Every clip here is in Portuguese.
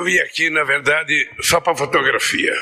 Eu vim aqui, na verdade, só para fotografia.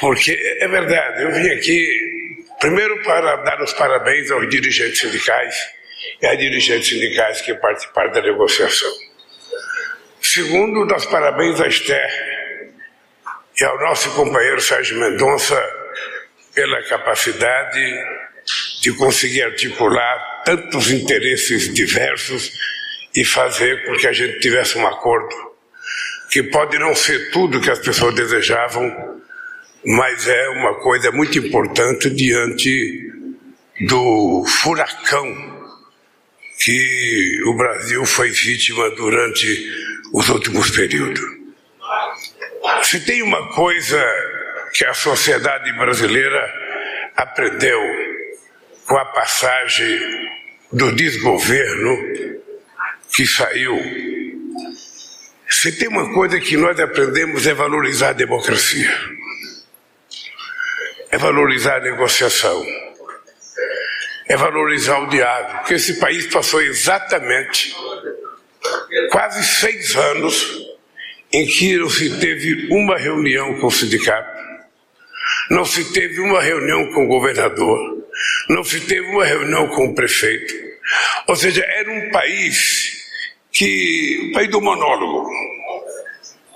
Porque é verdade, eu vim aqui primeiro para dar os parabéns aos dirigentes sindicais e às dirigentes sindicais que participaram da negociação. Segundo, dar os parabéns à Esther e ao nosso companheiro Sérgio Mendonça pela capacidade de conseguir articular tantos interesses diversos e fazer com que a gente tivesse um acordo que pode não ser tudo que as pessoas desejavam, mas é uma coisa muito importante diante do furacão que o Brasil foi vítima durante os últimos períodos. Se tem uma coisa que a sociedade brasileira aprendeu com a passagem do desgoverno que saiu, se tem uma coisa que nós aprendemos é valorizar a democracia, é valorizar a negociação, é valorizar o diálogo, porque esse país passou exatamente quase seis anos em que não se teve uma reunião com o sindicato, não se teve uma reunião com o governador, não se teve uma reunião com o prefeito. Ou seja, era um país que, o país do monólogo,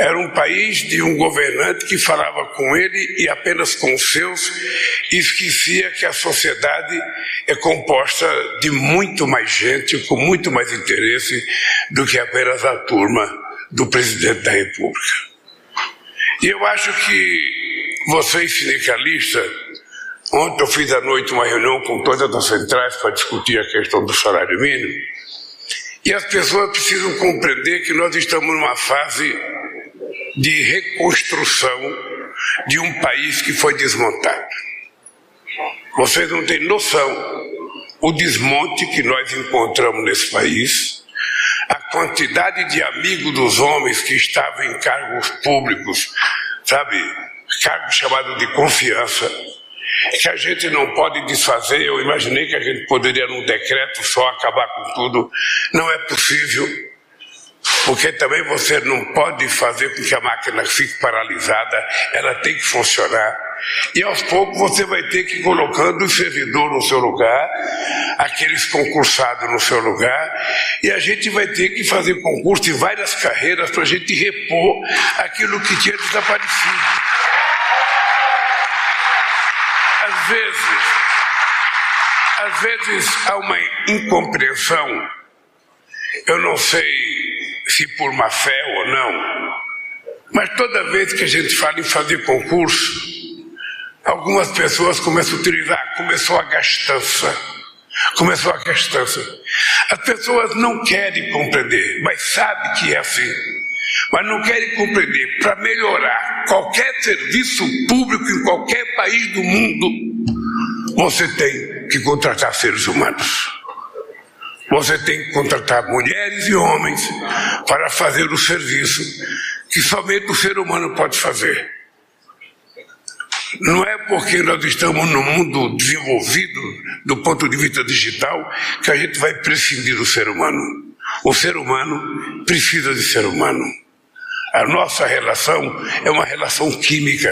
era um país de um governante que falava com ele e apenas com os seus, e esquecia que a sociedade é composta de muito mais gente, com muito mais interesse do que apenas a turma do presidente da República. E eu acho que vocês, sindicalistas, ontem eu fiz à noite uma reunião com todas as centrais para discutir a questão do salário mínimo, e as pessoas precisam compreender que nós estamos numa fase de reconstrução de um país que foi desmontado. Vocês não têm noção o desmonte que nós encontramos nesse país, a quantidade de amigos dos homens que estavam em cargos públicos, sabe, cargos chamados de confiança, que a gente não pode desfazer. Eu imaginei que a gente poderia, num decreto só, acabar com tudo. Não é possível porque também você não pode fazer com que a máquina fique paralisada, ela tem que funcionar. E aos poucos você vai ter que ir colocando o servidor no seu lugar, aqueles concursados no seu lugar, e a gente vai ter que fazer concurso em várias carreiras para a gente repor aquilo que tinha desaparecido. Vezes, às vezes há uma incompreensão, eu não sei se por má fé ou não, mas toda vez que a gente fala em fazer concurso, algumas pessoas começam a utilizar, começou a gastança. Começou a gastança. As pessoas não querem compreender, mas sabem que é assim. Mas não querem compreender. Para melhorar qualquer serviço público em qualquer país do mundo, você tem que contratar seres humanos. Você tem que contratar mulheres e homens para fazer o serviço que somente o ser humano pode fazer. Não é porque nós estamos no mundo desenvolvido do ponto de vista digital que a gente vai prescindir do ser humano. O ser humano precisa de ser humano. A nossa relação é uma relação química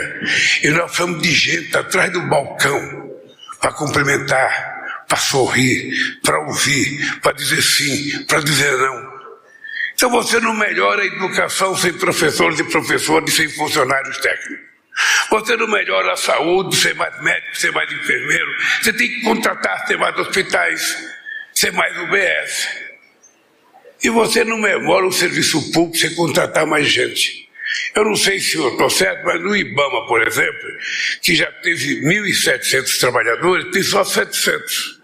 e nós somos de gente atrás do balcão para cumprimentar, para sorrir, para ouvir, para dizer sim, para dizer não. Então você não melhora a educação sem professores e professores, sem funcionários técnicos. Você não melhora a saúde sem mais médicos, sem mais enfermeiro. Você tem que contratar, ter mais hospitais, ser mais UBS. E você não melhora o serviço público sem contratar mais gente. Eu não sei se eu estou certo, mas no IBAMA, por exemplo, que já teve 1.700 trabalhadores, tem só 700.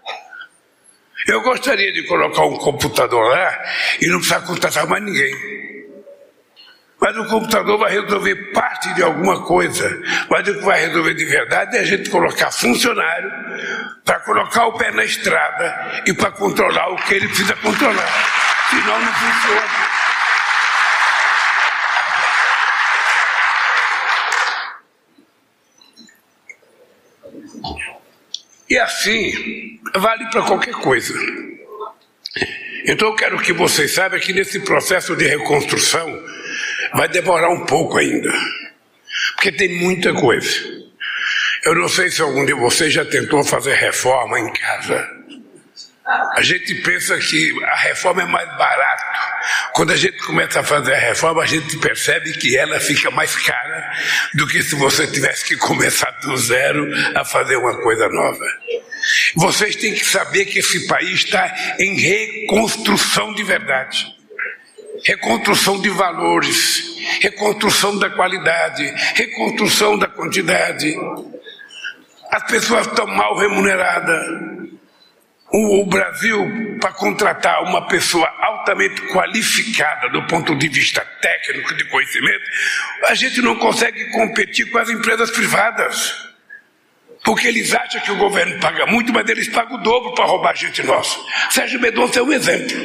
Eu gostaria de colocar um computador lá e não precisar contratar mais ninguém. Mas o computador vai resolver parte de alguma coisa. Mas o que vai resolver de verdade é a gente colocar funcionário para colocar o pé na estrada e para controlar o que ele precisa controlar. Senão não funciona. E assim, vale para qualquer coisa. Então eu quero que vocês saibam que nesse processo de reconstrução vai demorar um pouco ainda, porque tem muita coisa. Eu não sei se algum de vocês já tentou fazer reforma em casa. A gente pensa que a reforma é mais barato. Quando a gente começa a fazer a reforma, a gente percebe que ela fica mais cara do que se você tivesse que começar do zero a fazer uma coisa nova. Vocês têm que saber que esse país está em reconstrução de verdade reconstrução de valores, reconstrução da qualidade, reconstrução da quantidade. As pessoas estão mal remuneradas. O, Brasil, para contratar uma pessoa altamente qualificada do ponto de vista técnico, de conhecimento, a gente não consegue competir com as empresas privadas. Porque eles acham que o governo paga muito, mas eles pagam o dobro para roubar gente nossa. Sérgio Mendonça é um exemplo.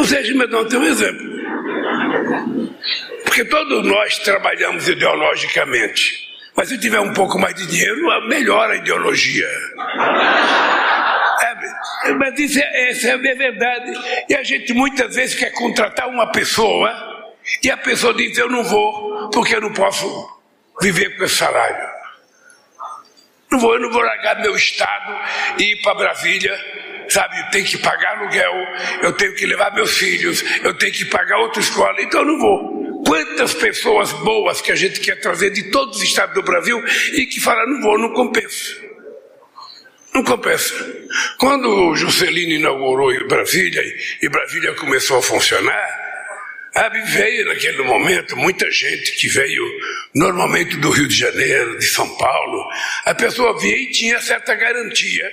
O Sérgio Mendonça é um exemplo. Porque todos nós trabalhamos ideologicamente. Mas se tiver um pouco mais de dinheiro, melhora a ideologia. É, mas isso é, isso é verdade. E a gente muitas vezes quer contratar uma pessoa e a pessoa diz: Eu não vou, porque eu não posso viver com esse salário. Não vou, eu não vou largar meu estado e ir para Brasília sabe, tem que pagar aluguel, eu tenho que levar meus filhos, eu tenho que pagar outra escola, então eu não vou. Quantas pessoas boas que a gente quer trazer de todos os estados do Brasil e que falam, não vou, não compensa. Não compensa. Quando o Juscelino inaugurou Brasília e Brasília começou a funcionar, veio naquele momento muita gente que veio normalmente do Rio de Janeiro, de São Paulo. A pessoa vinha e tinha certa garantia,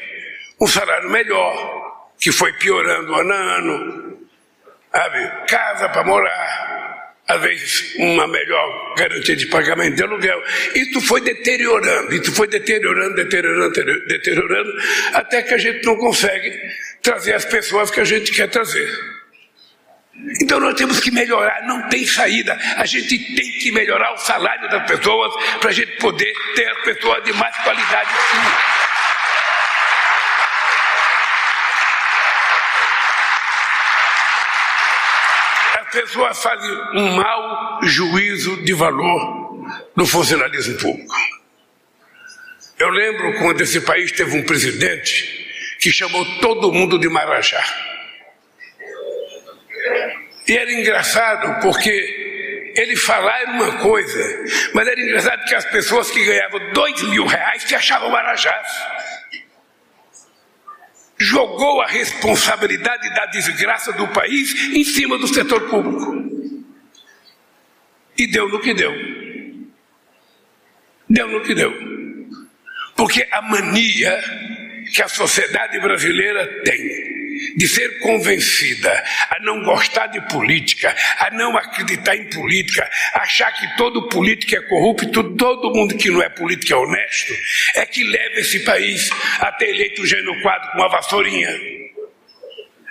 um salário melhor, que foi piorando ano a ano. Casa para morar, às vezes uma melhor garantia de pagamento de aluguel. Isso foi deteriorando, isso foi deteriorando, deteriorando, deteriorando, até que a gente não consegue trazer as pessoas que a gente quer trazer. Então nós temos que melhorar, não tem saída. A gente tem que melhorar o salário das pessoas para a gente poder ter as pessoas de mais qualidade sim. Pessoas fazem um mau juízo de valor no funcionalismo público. Eu lembro quando esse país teve um presidente que chamou todo mundo de Marajá. E era engraçado porque ele falar era uma coisa, mas era engraçado que as pessoas que ganhavam dois mil reais se achavam Marajás jogou a responsabilidade da desgraça do país em cima do setor público. E deu no que deu. Deu no que deu. Porque a mania que a sociedade brasileira tem de ser convencida a não gostar de política, a não acreditar em política, achar que todo político é corrupto, todo mundo que não é político é honesto, é que leva esse país a ter eleito o Gênio Quadro com uma vassourinha.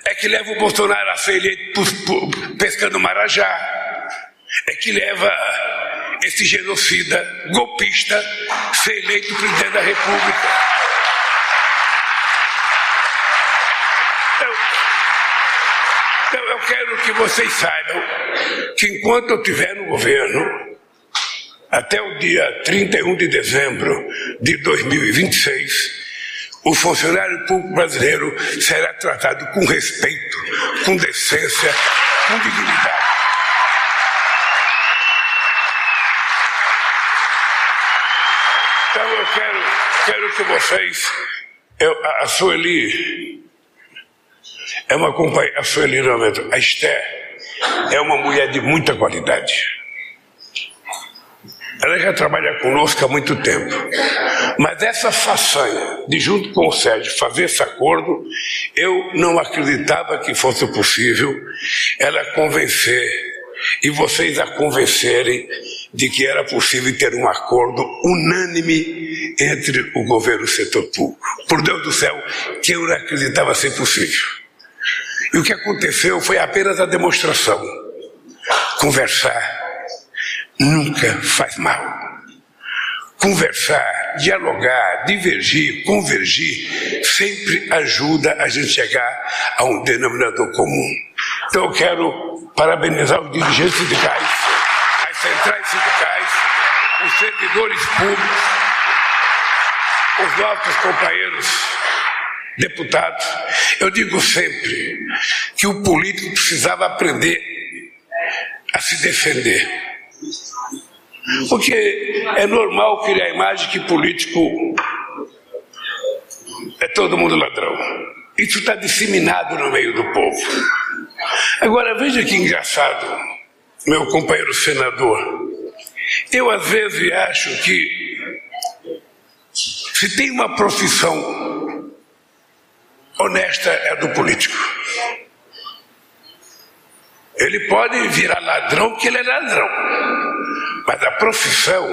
É que leva o Bolsonaro a ser eleito pescando marajá. É que leva esse genocida golpista ser eleito presidente da República. quero que vocês saibam que enquanto eu estiver no governo, até o dia 31 de dezembro de 2026, o funcionário público brasileiro será tratado com respeito, com decência, com dignidade. Então eu quero, quero que vocês, eu, a Sueli é uma companhia, a Sueli a Esther é uma mulher de muita qualidade. Ela já trabalha conosco há muito tempo. Mas essa façanha de, junto com o Sérgio, fazer esse acordo, eu não acreditava que fosse possível ela convencer e vocês a convencerem de que era possível ter um acordo unânime entre o governo e o setor público. Por Deus do céu, que eu não acreditava ser possível. E o que aconteceu foi apenas a demonstração. Conversar nunca faz mal. Conversar dialogar, divergir, convergir, sempre ajuda a gente chegar a um denominador comum. Então eu quero parabenizar os dirigentes sindicais, as centrais sindicais, os servidores públicos, os nossos companheiros deputados. Eu digo sempre que o político precisava aprender a se defender. Porque é normal criar a imagem que político é todo mundo ladrão. Isso está disseminado no meio do povo. Agora veja que engraçado, meu companheiro senador. Eu às vezes acho que se tem uma profissão honesta é do político. Ele pode virar ladrão porque ele é ladrão. Mas a profissão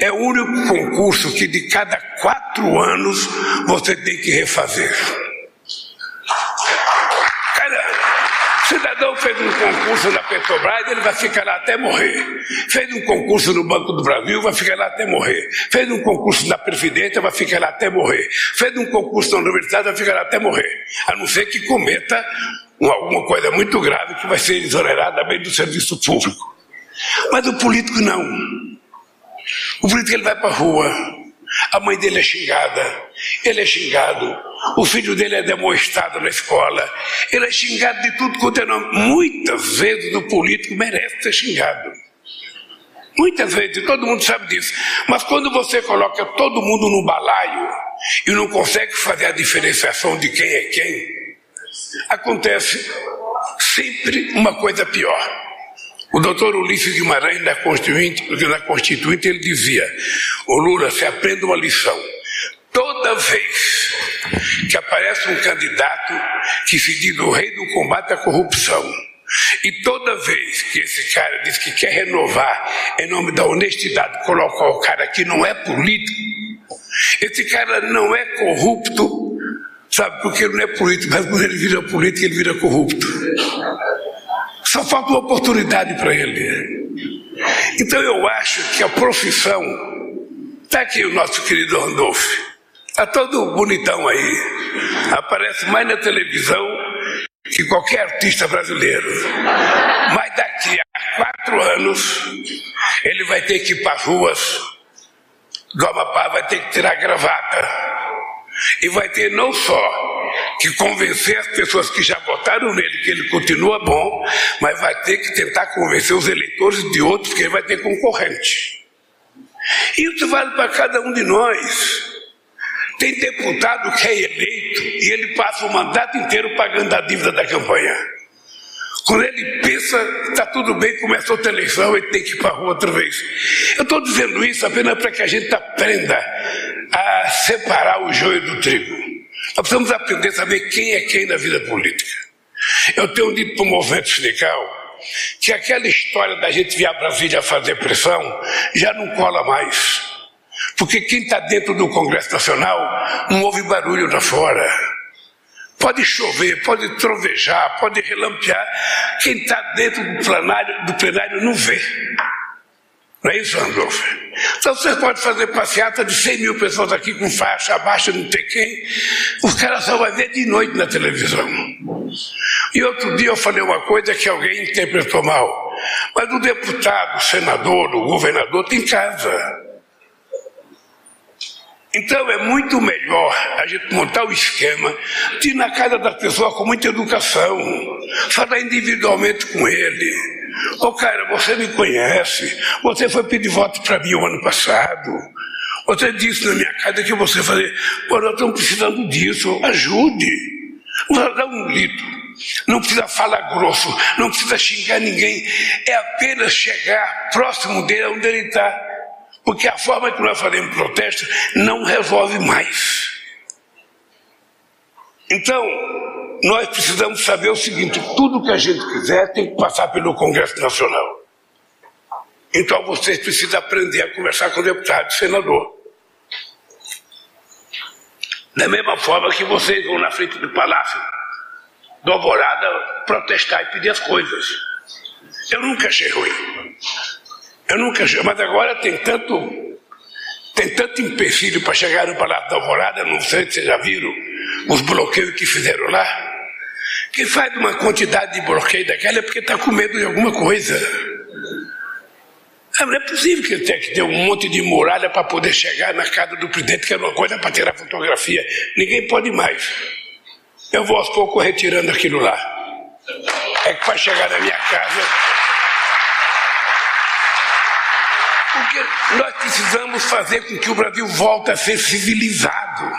é o único concurso que de cada quatro anos você tem que refazer. Concurso na Petrobras, ele vai ficar lá até morrer. Fez um concurso no Banco do Brasil, vai ficar lá até morrer. Fez um concurso na Previdência, vai ficar lá até morrer. Fez um concurso na Universidade, vai ficar lá até morrer. A não ser que cometa alguma coisa muito grave que vai ser exonerada bem do serviço público. Mas o político não. O político ele vai para a rua, a mãe dele é xingada, ele é xingado, o filho dele é demonstrado na escola, ele é xingado de tudo quanto é nome. Muitas vezes o político merece ser xingado. Muitas vezes, todo mundo sabe disso. Mas quando você coloca todo mundo no balaio e não consegue fazer a diferenciação de quem é quem, acontece sempre uma coisa pior. O doutor Ulisses Guimarães, na Constituinte, na Constituinte, ele dizia: O Lula, se aprenda uma lição. Toda vez que aparece um candidato que se diz o rei do combate à corrupção, e toda vez que esse cara diz que quer renovar em nome da honestidade, colocar o cara que não é político, esse cara não é corrupto, sabe, porque ele não é político, mas quando ele vira político, ele vira corrupto. Só falta uma oportunidade para ele. Então eu acho que a profissão. Está aqui o nosso querido Randolph. Está todo bonitão aí. Aparece mais na televisão que qualquer artista brasileiro. Mas daqui a quatro anos, ele vai ter que ir para as ruas do Amapá, vai ter que tirar gravata. E vai ter não só que convencer as pessoas que já votaram nele que ele continua bom, mas vai ter que tentar convencer os eleitores de outros que ele vai ter concorrente. Isso vale para cada um de nós. Tem deputado que é eleito e ele passa o mandato inteiro pagando a dívida da campanha. Quando ele pensa que está tudo bem, começou outra eleição, ele tem que ir para a rua outra vez. Eu estou dizendo isso apenas para que a gente aprenda a separar o joio do trigo. Nós precisamos aprender a saber quem é quem na vida política. Eu tenho dito para o movimento sindical que aquela história da gente vir a Brasília fazer pressão já não cola mais. Porque quem está dentro do Congresso Nacional não ouve barulho lá fora. Pode chover, pode trovejar, pode relampear. Quem está dentro do plenário, do plenário não vê. Não é isso, Randolph? Então você pode fazer passeata de 100 mil pessoas aqui com faixa abaixo, não tem quem. O cara só vai ver de noite na televisão. E outro dia eu falei uma coisa que alguém interpretou mal. Mas o deputado, o senador, o governador tem casa. Então é muito melhor a gente montar o esquema de ir na casa da pessoa com muita educação, falar individualmente com ele Ô oh, cara, você me conhece, você foi pedir voto para mim o ano passado. Você disse na minha casa que você fazer. Pô, nós estamos precisando disso, ajude. Não dá um grito. Não precisa falar grosso, não precisa xingar ninguém. É apenas chegar próximo dele, onde ele está. Porque a forma que nós fazemos protesto não resolve mais. Então, nós precisamos saber o seguinte: tudo que a gente quiser tem que passar pelo Congresso Nacional. Então vocês precisam aprender a conversar com o deputado e senador. Da mesma forma que vocês vão na frente do Palácio do Alvorada protestar e pedir as coisas. Eu nunca achei ruim. Eu nunca mas agora tem tanto Tem tanto empecilho para chegar no Palácio da Alvorada, não sei se vocês já viram os bloqueios que fizeram lá. Quem faz uma quantidade de bloqueio daquela é porque está com medo de alguma coisa. Não é possível que tenha que ter um monte de muralha para poder chegar na casa do presidente, que é uma coisa para tirar fotografia. Ninguém pode mais. Eu vou aos poucos retirando aquilo lá. É que para chegar na minha casa. Nós precisamos fazer com que o Brasil volte a ser civilizado.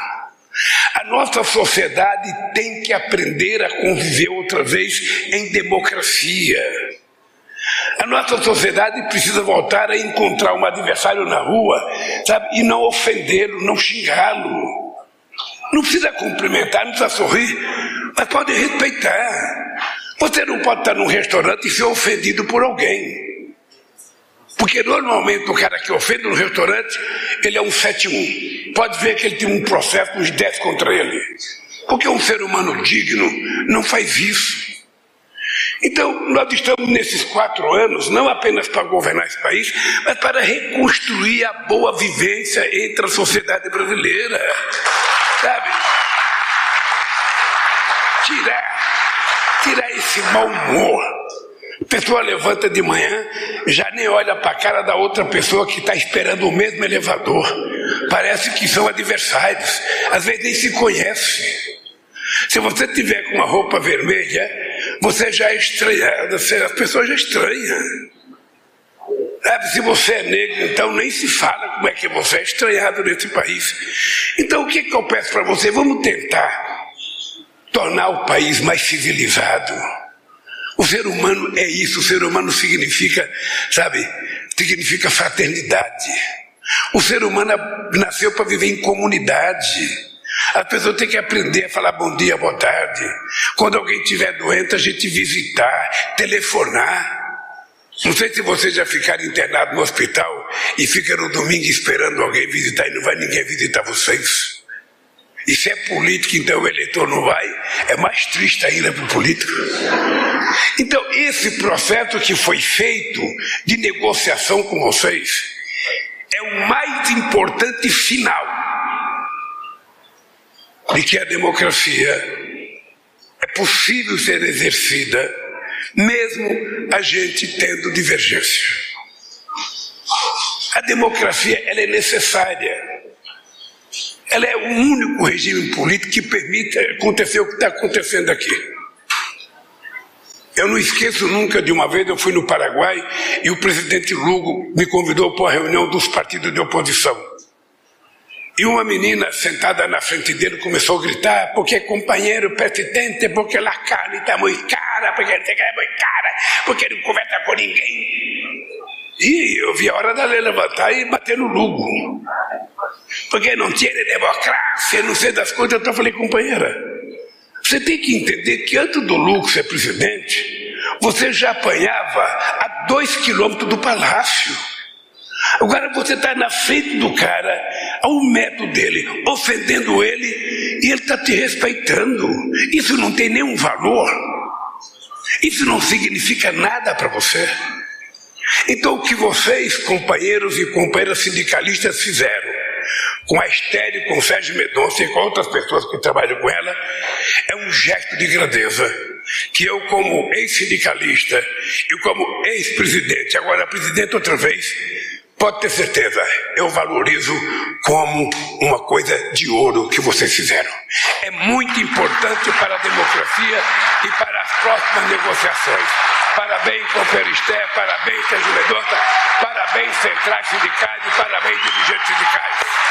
A nossa sociedade tem que aprender a conviver outra vez em democracia. A nossa sociedade precisa voltar a encontrar um adversário na rua, sabe, e não ofendê-lo, não xingá-lo. Não precisa cumprimentar, não precisa sorrir, mas pode respeitar. Você não pode estar num restaurante e ser ofendido por alguém. Porque normalmente o cara que ofende no restaurante, ele é um 7-1. Pode ver que ele tem um processo uns 10 contra ele. Porque um ser humano digno não faz isso. Então, nós estamos nesses quatro anos, não apenas para governar esse país, mas para reconstruir a boa vivência entre a sociedade brasileira. Sabe? Tirar, tirar esse mau humor. A pessoa levanta de manhã, já nem olha para a cara da outra pessoa que está esperando o mesmo elevador. Parece que são adversários. Às vezes nem se conhece. Se você tiver com uma roupa vermelha, você já é estranhado, as pessoas já estranham. Sabe, se você é negro, então nem se fala como é que você é estranhado nesse país. Então o que, que eu peço para você? Vamos tentar tornar o país mais civilizado. O ser humano é isso, o ser humano significa, sabe, significa fraternidade. O ser humano nasceu para viver em comunidade. A pessoa tem que aprender a falar bom dia, boa tarde. Quando alguém estiver doente, a gente visitar, telefonar. Não sei se vocês já ficaram internados no hospital e ficam no domingo esperando alguém visitar e não vai ninguém visitar vocês. E se é político, então o eleitor não vai, é mais triste ainda para o político. Então, esse processo que foi feito de negociação com vocês é o mais importante final de que a democracia é possível ser exercida, mesmo a gente tendo divergência. A democracia ela é necessária. Ela é o único regime político que permite acontecer o que está acontecendo aqui. Eu não esqueço nunca de uma vez eu fui no Paraguai e o presidente Lugo me convidou para uma reunião dos partidos de oposição. E uma menina sentada na frente dele começou a gritar, porque companheiro presidente, porque a carne está muito cara, porque é muito cara, porque não conversa com ninguém. E eu vi a hora dela levantar e bater no lugo. Porque não tinha democracia, não sei das coisas. Então eu falei, companheira, você tem que entender que antes do Lugo ser presidente, você já apanhava a dois quilômetros do palácio. Agora você está na frente do cara, a um metro dele, ofendendo ele, e ele está te respeitando. Isso não tem nenhum valor. Isso não significa nada para você. Então, o que vocês, companheiros e companheiras sindicalistas, fizeram com a Estéreo, com o Sérgio Medonça e com outras pessoas que trabalham com ela, é um gesto de grandeza que eu, como ex-sindicalista e como ex-presidente, agora presidente outra vez, Pode ter certeza, eu valorizo como uma coisa de ouro que vocês fizeram. É muito importante para a democracia e para as próximas negociações. Parabéns, Comperisté, parabéns, Sérgio Medonça, parabéns, centrais sindicais e parabéns, dirigentes sindicais.